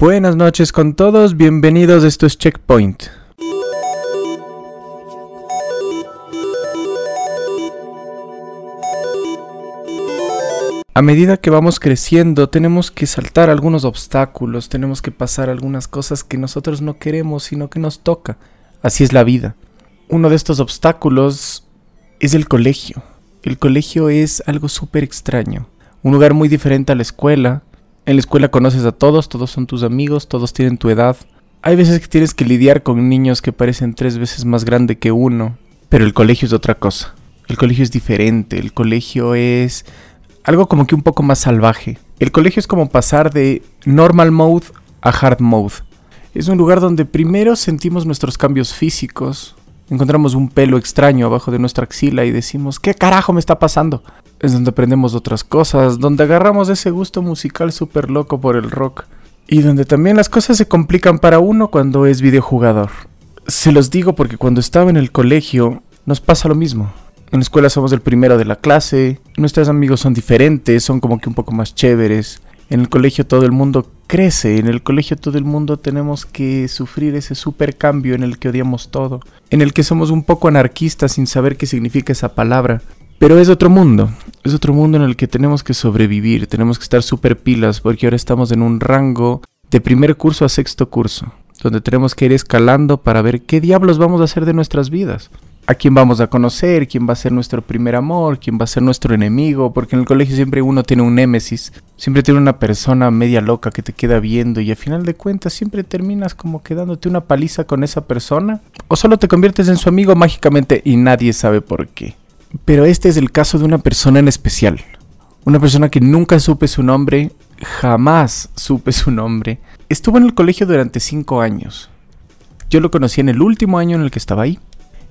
Buenas noches con todos, bienvenidos, esto es Checkpoint. A medida que vamos creciendo tenemos que saltar algunos obstáculos, tenemos que pasar algunas cosas que nosotros no queremos, sino que nos toca. Así es la vida. Uno de estos obstáculos es el colegio. El colegio es algo súper extraño, un lugar muy diferente a la escuela, en la escuela conoces a todos, todos son tus amigos, todos tienen tu edad. Hay veces que tienes que lidiar con niños que parecen tres veces más grande que uno, pero el colegio es otra cosa. El colegio es diferente, el colegio es algo como que un poco más salvaje. El colegio es como pasar de normal mode a hard mode. Es un lugar donde primero sentimos nuestros cambios físicos, encontramos un pelo extraño abajo de nuestra axila y decimos, ¿qué carajo me está pasando? Es donde aprendemos otras cosas, donde agarramos ese gusto musical súper loco por el rock. Y donde también las cosas se complican para uno cuando es videojugador. Se los digo porque cuando estaba en el colegio nos pasa lo mismo. En la escuela somos el primero de la clase, nuestros amigos son diferentes, son como que un poco más chéveres. En el colegio todo el mundo crece, en el colegio todo el mundo tenemos que sufrir ese super cambio en el que odiamos todo, en el que somos un poco anarquistas sin saber qué significa esa palabra, pero es otro mundo, es otro mundo en el que tenemos que sobrevivir, tenemos que estar súper pilas porque ahora estamos en un rango de primer curso a sexto curso, donde tenemos que ir escalando para ver qué diablos vamos a hacer de nuestras vidas. A quién vamos a conocer, quién va a ser nuestro primer amor, quién va a ser nuestro enemigo, porque en el colegio siempre uno tiene un némesis, siempre tiene una persona media loca que te queda viendo y al final de cuentas siempre terminas como quedándote una paliza con esa persona, o solo te conviertes en su amigo mágicamente y nadie sabe por qué. Pero este es el caso de una persona en especial. Una persona que nunca supe su nombre, jamás supe su nombre. Estuvo en el colegio durante cinco años. Yo lo conocí en el último año en el que estaba ahí.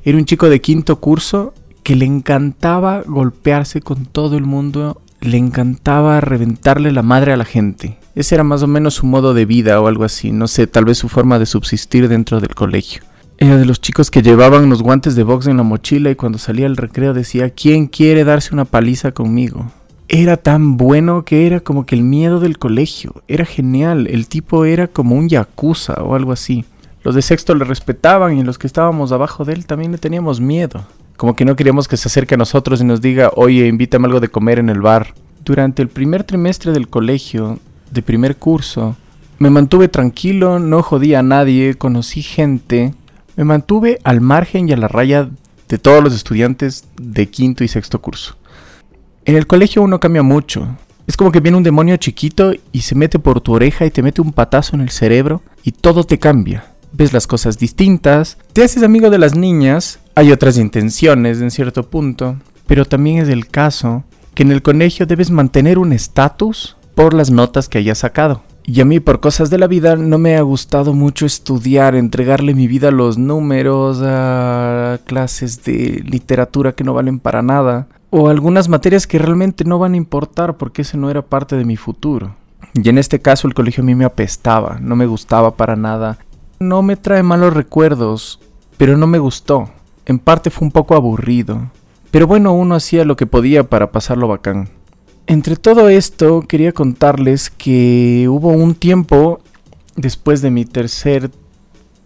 Era un chico de quinto curso que le encantaba golpearse con todo el mundo, le encantaba reventarle la madre a la gente. Ese era más o menos su modo de vida o algo así, no sé, tal vez su forma de subsistir dentro del colegio. Era de los chicos que llevaban los guantes de box en la mochila y cuando salía al recreo decía, ¿quién quiere darse una paliza conmigo? Era tan bueno que era como que el miedo del colegio. Era genial. El tipo era como un yakuza o algo así. Los de sexto le respetaban y los que estábamos abajo de él también le teníamos miedo. Como que no queríamos que se acerque a nosotros y nos diga, oye, invítame algo de comer en el bar. Durante el primer trimestre del colegio, de primer curso, me mantuve tranquilo, no jodía a nadie, conocí gente, me mantuve al margen y a la raya de todos los estudiantes de quinto y sexto curso. En el colegio uno cambia mucho. Es como que viene un demonio chiquito y se mete por tu oreja y te mete un patazo en el cerebro y todo te cambia. Ves las cosas distintas, te haces amigo de las niñas, hay otras intenciones en cierto punto, pero también es el caso que en el colegio debes mantener un estatus por las notas que hayas sacado. Y a mí por cosas de la vida no me ha gustado mucho estudiar, entregarle mi vida a los números, a clases de literatura que no valen para nada, o algunas materias que realmente no van a importar porque ese no era parte de mi futuro. Y en este caso el colegio a mí me apestaba, no me gustaba para nada. No me trae malos recuerdos, pero no me gustó. En parte fue un poco aburrido. Pero bueno, uno hacía lo que podía para pasarlo bacán. Entre todo esto, quería contarles que hubo un tiempo después de mi tercer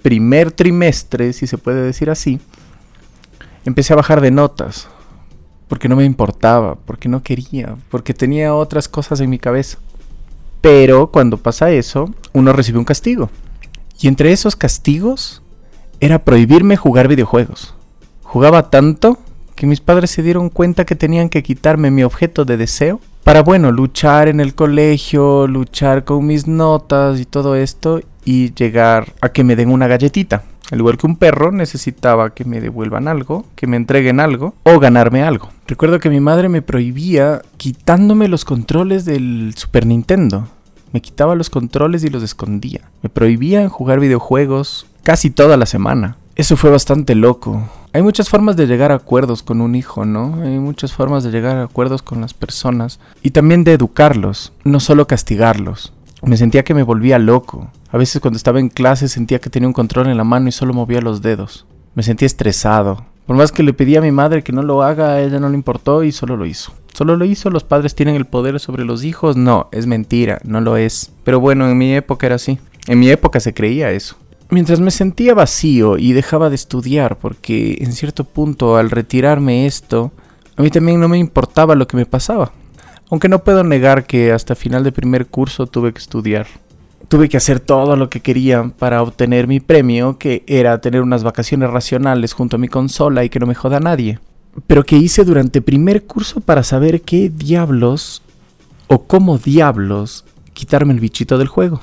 primer trimestre, si se puede decir así, empecé a bajar de notas, porque no me importaba, porque no quería, porque tenía otras cosas en mi cabeza. Pero cuando pasa eso, uno recibe un castigo. Y entre esos castigos era prohibirme jugar videojuegos. Jugaba tanto que mis padres se dieron cuenta que tenían que quitarme mi objeto de deseo para, bueno, luchar en el colegio, luchar con mis notas y todo esto y llegar a que me den una galletita. Al igual que un perro, necesitaba que me devuelvan algo, que me entreguen algo o ganarme algo. Recuerdo que mi madre me prohibía quitándome los controles del Super Nintendo. Me quitaba los controles y los escondía. Me prohibían jugar videojuegos casi toda la semana. Eso fue bastante loco. Hay muchas formas de llegar a acuerdos con un hijo, ¿no? Hay muchas formas de llegar a acuerdos con las personas y también de educarlos, no solo castigarlos. Me sentía que me volvía loco. A veces cuando estaba en clase sentía que tenía un control en la mano y solo movía los dedos. Me sentía estresado, Por más que le pedí a mi madre que no lo haga, a ella no le importó y solo lo hizo. Solo lo hizo, los padres tienen el poder sobre los hijos. No, es mentira, no lo es. Pero bueno, en mi época era así. En mi época se creía eso. Mientras me sentía vacío y dejaba de estudiar, porque en cierto punto al retirarme esto, a mí también no me importaba lo que me pasaba. Aunque no puedo negar que hasta final de primer curso tuve que estudiar. Tuve que hacer todo lo que quería para obtener mi premio, que era tener unas vacaciones racionales junto a mi consola y que no me joda nadie. Pero que hice durante primer curso para saber qué diablos o cómo diablos quitarme el bichito del juego.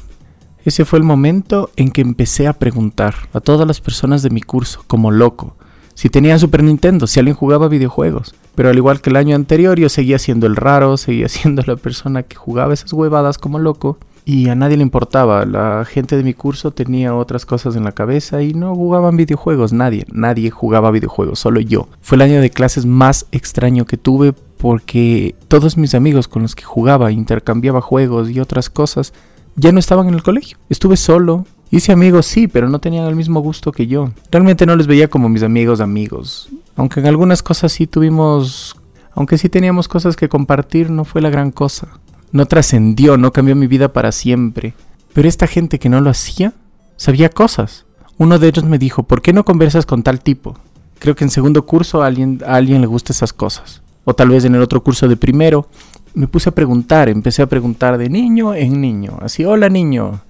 Ese fue el momento en que empecé a preguntar a todas las personas de mi curso, como loco, si tenían Super Nintendo, si alguien jugaba videojuegos. Pero al igual que el año anterior, yo seguía siendo el raro, seguía siendo la persona que jugaba esas huevadas como loco y a nadie le importaba. La gente de mi curso tenía otras cosas en la cabeza y no jugaban videojuegos. Nadie, nadie jugaba videojuegos, solo yo. Fue el año de clases más extraño que tuve porque todos mis amigos con los que jugaba, intercambiaba juegos y otras cosas, ya no estaban en el colegio. Estuve solo. Hice amigos, sí, pero no tenían el mismo gusto que yo. Realmente no les veía como mis amigos amigos. Aunque en algunas cosas sí tuvimos... Aunque sí teníamos cosas que compartir, no fue la gran cosa no trascendió, no cambió mi vida para siempre. Pero esta gente que no lo hacía, sabía cosas. Uno de ellos me dijo, ¿por qué no conversas con tal tipo? Creo que en segundo curso a alguien, a alguien le gusta esas cosas. O tal vez en el otro curso de primero. Me puse a preguntar, empecé a preguntar de niño en niño. Así, hola niño,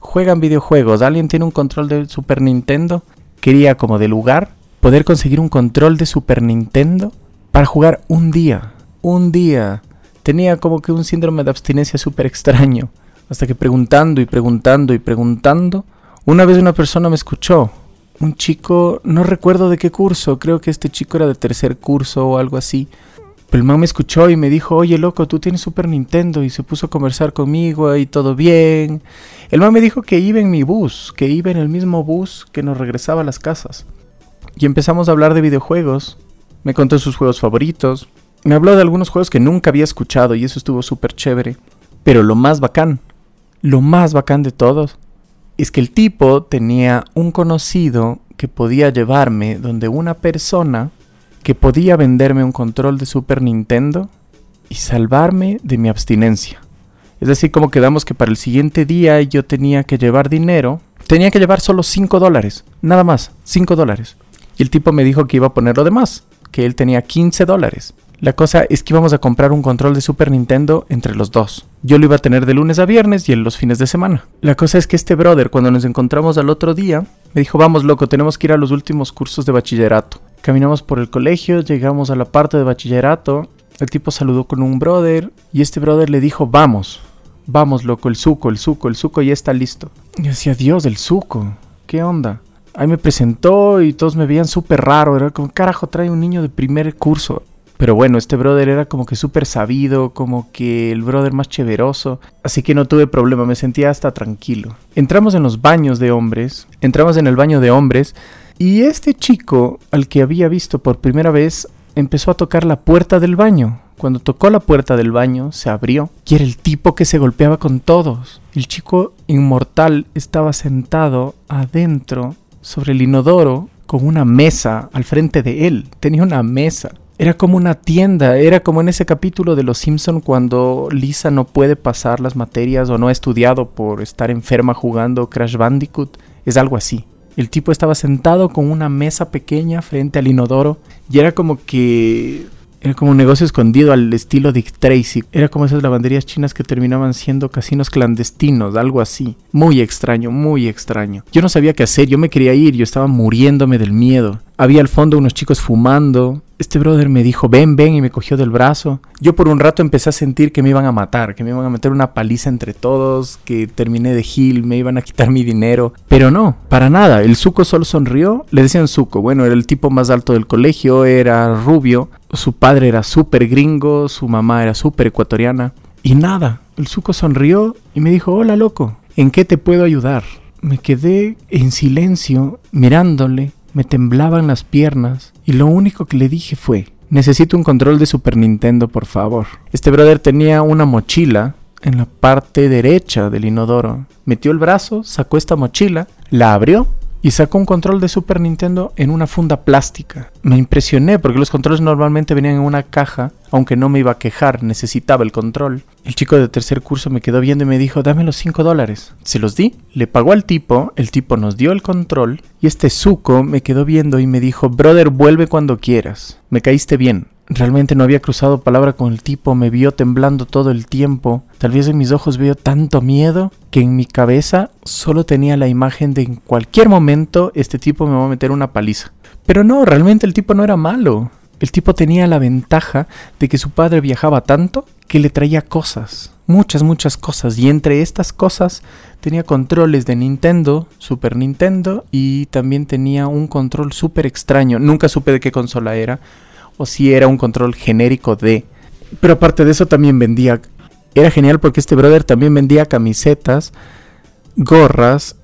juegan videojuegos, ¿alguien tiene un control de Super Nintendo? Quería como de lugar poder conseguir un control de Super Nintendo para jugar un día. Un día tenía como que un síndrome de abstinencia súper extraño. Hasta que preguntando y preguntando y preguntando, una vez una persona me escuchó. Un chico, no recuerdo de qué curso, creo que este chico era de tercer curso o algo así. Pero el man me escuchó y me dijo, oye loco, tú tienes Super Nintendo y se puso a conversar conmigo y todo bien. El man me dijo que iba en mi bus, que iba en el mismo bus que nos regresaba a las casas. Y empezamos a hablar de videojuegos. Me contó sus juegos favoritos, me habló de algunos juegos que nunca había escuchado y eso estuvo súper chévere. Pero lo más bacán, lo más bacán de todos, es que el tipo tenía un conocido que podía llevarme donde una persona que podía venderme un control de Super Nintendo y salvarme de mi abstinencia. Es decir, como quedamos que para el siguiente día yo tenía que llevar dinero, tenía que llevar solo 5 dólares, nada más, 5 dólares. Y el tipo me dijo que iba a poner lo demás, que él tenía 15 dólares. La cosa es que íbamos a comprar un control de Super Nintendo entre los dos. Yo lo iba a tener de lunes a viernes y él los fines de semana. La cosa es que este brother, cuando nos encontramos al otro día, me dijo, vamos loco, tenemos que ir a los últimos cursos de bachillerato. Caminamos por el colegio, llegamos a la parte de bachillerato, el tipo saludó con un brother y este brother le dijo, vamos, vamos loco, el suco, el suco, el suco ya está listo. Y decía, Dios, el suco, ¿qué onda? Ahí me presentó y todos me veían súper raro, era como, carajo, trae un niño de primer curso. Pero bueno, este brother era como que súper sabido, como que el brother más cheveroso. Así que no tuve problema, me sentía hasta tranquilo. Entramos en los baños de hombres, entramos en el baño de hombres y este chico, al que había visto por primera vez, empezó a tocar la puerta del baño. Cuando tocó la puerta del baño, se abrió y era el tipo que se golpeaba con todos. El chico inmortal estaba sentado adentro sobre el inodoro con una mesa al frente de él. Tenía una mesa. Era como una tienda, era como en ese capítulo de Los Simpson cuando Lisa no puede pasar las materias o no ha estudiado por estar enferma jugando Crash Bandicoot. Es algo así. El tipo estaba sentado con una mesa pequeña frente al inodoro y era como que era como un negocio escondido al estilo Dick Tracy. Era como esas lavanderías chinas que terminaban siendo casinos clandestinos, algo así. Muy extraño, muy extraño. Yo no sabía qué hacer, yo me quería ir, yo estaba muriéndome del miedo. Había al fondo unos chicos fumando, este brother me dijo, ven, ven, y me cogió del brazo. Yo por un rato empecé a sentir que me iban a matar, que me iban a meter una paliza entre todos, que terminé de gil, me iban a quitar mi dinero. Pero no, para nada. El suco solo sonrió. Le decían suco. Bueno, era el tipo más alto del colegio, era rubio. Su padre era súper gringo, su mamá era súper ecuatoriana. Y nada, el suco sonrió y me dijo, hola loco, ¿en qué te puedo ayudar? Me quedé en silencio mirándole me temblaban las piernas y lo único que le dije fue, necesito un control de Super Nintendo, por favor. Este brother tenía una mochila en la parte derecha del inodoro. Metió el brazo, sacó esta mochila, la abrió y sacó un control de Super Nintendo en una funda plástica. Me impresioné porque los controles normalmente venían en una caja, aunque no me iba a quejar, necesitaba el control. El chico de tercer curso me quedó viendo y me dijo, dame los 5 dólares. Se los di, le pagó al tipo, el tipo nos dio el control y este suco me quedó viendo y me dijo, brother, vuelve cuando quieras. Me caíste bien. Realmente no había cruzado palabra con el tipo, me vio temblando todo el tiempo. Tal vez en mis ojos veo tanto miedo que en mi cabeza solo tenía la imagen de en cualquier momento este tipo me va a meter una paliza. Pero no, realmente el tipo no era malo. El tipo tenía la ventaja de que su padre viajaba tanto que le traía cosas, muchas, muchas cosas. Y entre estas cosas tenía controles de Nintendo, Super Nintendo y también tenía un control súper extraño. Nunca supe de qué consola era o si era un control genérico de. Pero aparte de eso también vendía. Era genial porque este brother también vendía camisetas, gorras.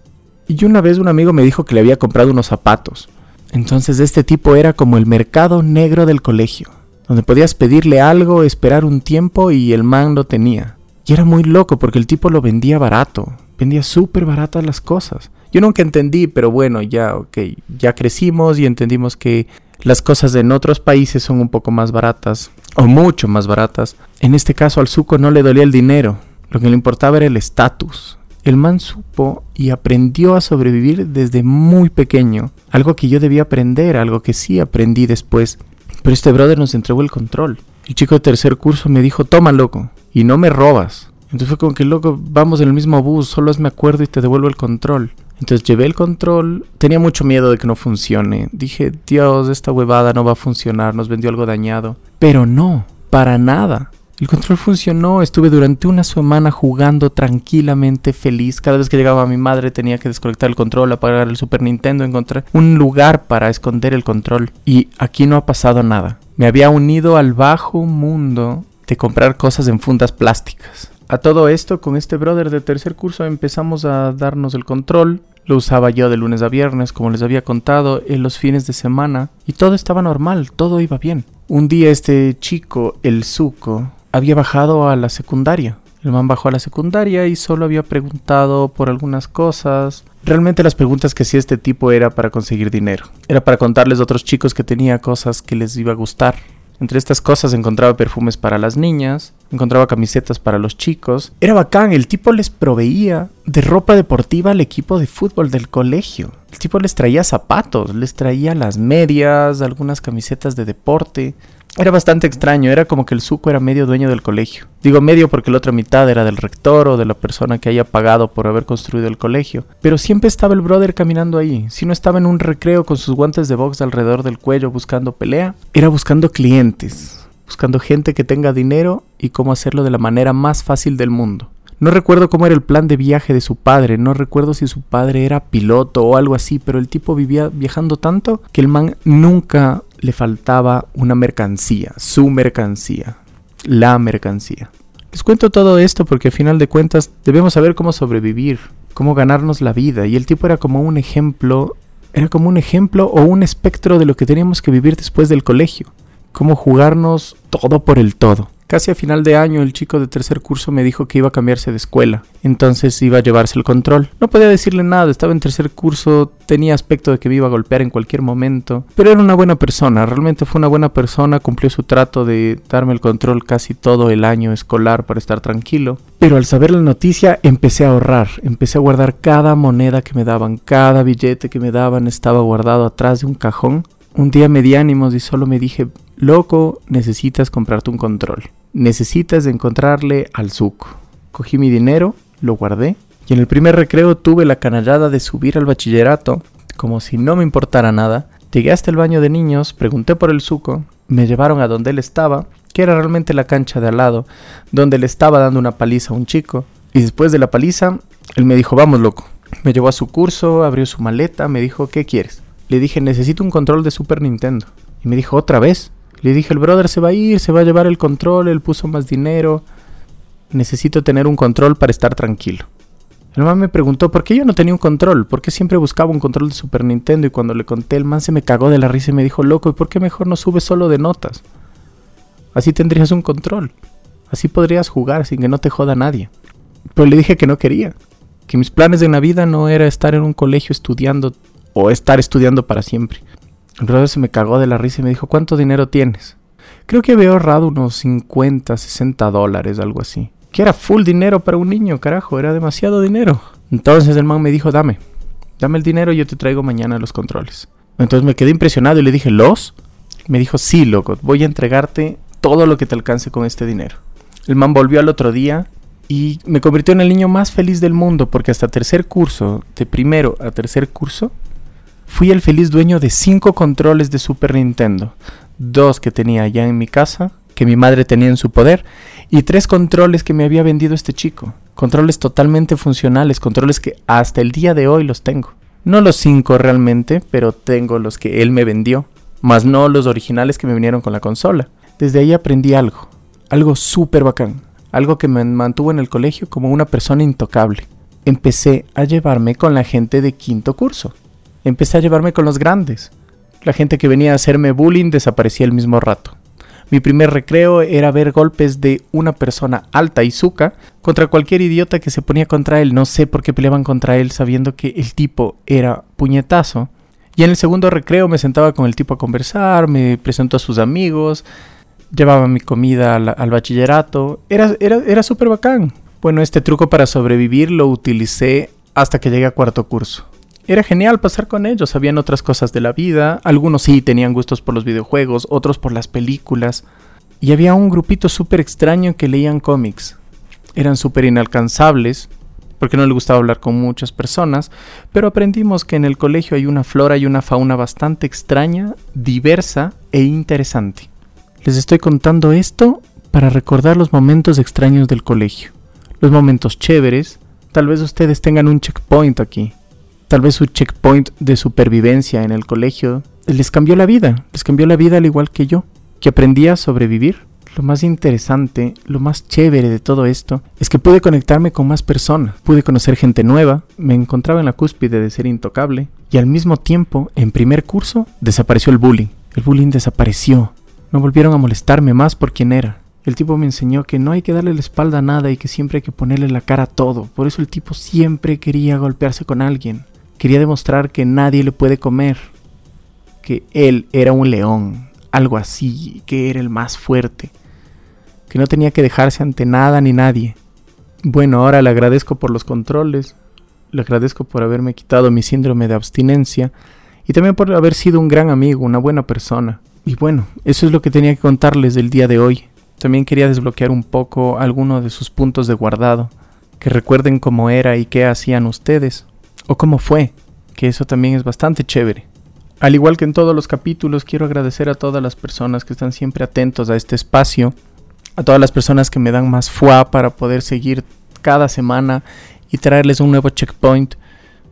Y una vez un amigo me dijo que le había comprado unos zapatos. Entonces este tipo era como el mercado negro del colegio, donde podías pedirle algo, esperar un tiempo y el man lo tenía. Y era muy loco porque el tipo lo vendía barato, vendía súper baratas las cosas. Yo nunca entendí, pero bueno, ya, ok, ya crecimos y entendimos que las cosas en otros países son un poco más baratas, o mucho más baratas. En este caso al suco no le dolía el dinero, lo que le importaba era el estatus. El man supo y aprendió a sobrevivir desde muy pequeño, algo que yo debía aprender, algo que sí aprendí después. Pero este brother nos entregó el control. El chico de tercer curso me dijo, toma loco, y no me robas. Entonces fue como que loco, vamos en el mismo bus, solo me acuerdo y te devuelvo el control. Entonces llevé el control, tenía mucho miedo de que no funcione. Dije, Dios, esta huevada no va a funcionar, nos vendió algo dañado. Pero no, para nada. El control funcionó, estuve durante una semana jugando tranquilamente, feliz. Cada vez que llegaba mi madre tenía que desconectar el control, apagar el Super Nintendo, encontrar un lugar para esconder el control. Y aquí no ha pasado nada. Me había unido al bajo mundo de comprar cosas en fundas plásticas. A todo esto, con este brother de tercer curso empezamos a darnos el control. Lo usaba yo de lunes a viernes, como les había contado, en los fines de semana. Y todo estaba normal, todo iba bien. Un día este chico, el Zuko, había bajado a la secundaria. El man bajó a la secundaria y solo había preguntado por algunas cosas. Realmente las preguntas que hacía este tipo era para conseguir dinero. Era para contarles a otros chicos que tenía cosas que les iba a gustar. Entre estas cosas encontraba perfumes para las niñas, encontraba camisetas para los chicos. Era bacán, el tipo les proveía de ropa deportiva al equipo de fútbol del colegio. El tipo les traía zapatos, les traía las medias, algunas camisetas de deporte. Era bastante extraño, era como que el suco era medio dueño del colegio. Digo medio porque la otra mitad era del rector o de la persona que haya pagado por haber construido el colegio. Pero siempre estaba el brother caminando ahí. Si no estaba en un recreo con sus guantes de box alrededor del cuello buscando pelea, era buscando clientes, buscando gente que tenga dinero y cómo hacerlo de la manera más fácil del mundo. No recuerdo cómo era el plan de viaje de su padre, no recuerdo si su padre era piloto o algo así, pero el tipo vivía viajando tanto que el man nunca le faltaba una mercancía, su mercancía, la mercancía. Les cuento todo esto porque al final de cuentas debemos saber cómo sobrevivir, cómo ganarnos la vida. Y el tipo era como un ejemplo, era como un ejemplo o un espectro de lo que teníamos que vivir después del colegio. Cómo jugarnos todo por el todo. Casi a final de año el chico de tercer curso me dijo que iba a cambiarse de escuela, entonces iba a llevarse el control. No podía decirle nada, estaba en tercer curso, tenía aspecto de que me iba a golpear en cualquier momento, pero era una buena persona, realmente fue una buena persona, cumplió su trato de darme el control casi todo el año escolar para estar tranquilo. Pero al saber la noticia empecé a ahorrar, empecé a guardar cada moneda que me daban, cada billete que me daban estaba guardado atrás de un cajón. Un día me di ánimos y solo me dije, loco, necesitas comprarte un control necesitas encontrarle al suco. Cogí mi dinero, lo guardé y en el primer recreo tuve la canallada de subir al bachillerato como si no me importara nada. Llegué hasta el baño de niños, pregunté por el suco, me llevaron a donde él estaba, que era realmente la cancha de al lado, donde le estaba dando una paliza a un chico. Y después de la paliza, él me dijo, vamos loco. Me llevó a su curso, abrió su maleta, me dijo, ¿qué quieres? Le dije, necesito un control de Super Nintendo. Y me dijo, ¿otra vez? Le dije, el brother se va a ir, se va a llevar el control, él puso más dinero. Necesito tener un control para estar tranquilo. El man me preguntó por qué yo no tenía un control, por qué siempre buscaba un control de Super Nintendo y cuando le conté el man se me cagó de la risa y me dijo, loco, ¿y por qué mejor no subes solo de notas? Así tendrías un control. Así podrías jugar sin que no te joda nadie. Pero le dije que no quería, que mis planes de la vida no era estar en un colegio estudiando o estar estudiando para siempre. Brother se me cagó de la risa y me dijo, ¿cuánto dinero tienes? Creo que había ahorrado unos 50, 60 dólares, algo así. Que era full dinero para un niño, carajo, era demasiado dinero. Entonces el man me dijo, dame, dame el dinero y yo te traigo mañana los controles. Entonces me quedé impresionado y le dije, ¿los? Me dijo, sí, loco, voy a entregarte todo lo que te alcance con este dinero. El man volvió al otro día y me convirtió en el niño más feliz del mundo porque hasta tercer curso, de primero a tercer curso, fui el feliz dueño de cinco controles de Super Nintendo. Dos que tenía ya en mi casa, que mi madre tenía en su poder, y tres controles que me había vendido este chico. Controles totalmente funcionales, controles que hasta el día de hoy los tengo. No los cinco realmente, pero tengo los que él me vendió, más no los originales que me vinieron con la consola. Desde ahí aprendí algo, algo súper bacán, algo que me mantuvo en el colegio como una persona intocable. Empecé a llevarme con la gente de quinto curso. Empecé a llevarme con los grandes. La gente que venía a hacerme bullying desaparecía el mismo rato. Mi primer recreo era ver golpes de una persona alta y suca contra cualquier idiota que se ponía contra él. No sé por qué peleaban contra él sabiendo que el tipo era puñetazo. Y en el segundo recreo me sentaba con el tipo a conversar, me presentó a sus amigos, llevaba mi comida al, bachillerato. Era, era, era súper bacán. Bueno, este truco para sobrevivir lo utilicé hasta que llegué a cuarto curso. Era genial pasar con ellos, sabían otras cosas de la vida, algunos sí tenían gustos por los videojuegos, otros por las películas, y había un grupito súper extraño que leían cómics. Eran súper inalcanzables, porque no le gustaba hablar con muchas personas, pero aprendimos que en el colegio hay una flora y una fauna bastante extraña, diversa e interesante. Les estoy contando esto para recordar los momentos extraños del colegio, los momentos chéveres, tal vez ustedes tengan un checkpoint aquí, tal vez su checkpoint de supervivencia en el colegio les cambió la vida, les cambió la vida al igual que yo, que aprendí a sobrevivir. Lo más interesante, lo más chévere de todo esto es que pude conectarme con más personas, pude conocer gente nueva, me encontraba en la cúspide de ser intocable y al mismo tiempo, en primer curso, desapareció el bullying. El bullying desapareció. No volvieron a molestarme más por quien era. El tipo me enseñó que no hay que darle la espalda a nada y que siempre hay que ponerle la cara a todo. Por eso el tipo siempre quería golpearse con alguien. Quería demostrar que nadie le puede comer, que él era un león, algo así, que era el más fuerte, que no tenía que dejarse ante nada ni nadie. Bueno, ahora le agradezco por los controles, le agradezco por haberme quitado mi síndrome de abstinencia y también por haber sido un gran amigo, una buena persona. Y bueno, eso es lo que tenía que contarles del día de hoy. También quería desbloquear un poco algunos de sus puntos de guardado, que recuerden cómo era y qué hacían ustedes o cómo fue, que eso también es bastante chévere. Al igual que en todos los capítulos, quiero agradecer a todas las personas que están siempre atentos a este espacio, a todas las personas que me dan más fuá para poder seguir cada semana y traerles un nuevo checkpoint.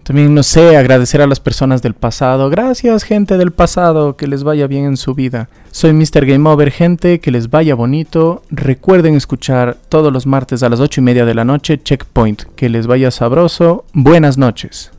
También, no sé, agradecer a las personas del pasado. Gracias, gente del pasado, que les vaya bien en su vida. Soy Mr. Game Over, gente, que les vaya bonito. Recuerden escuchar todos los martes a las 8 y media de la noche, Checkpoint. Que les vaya sabroso. Buenas noches.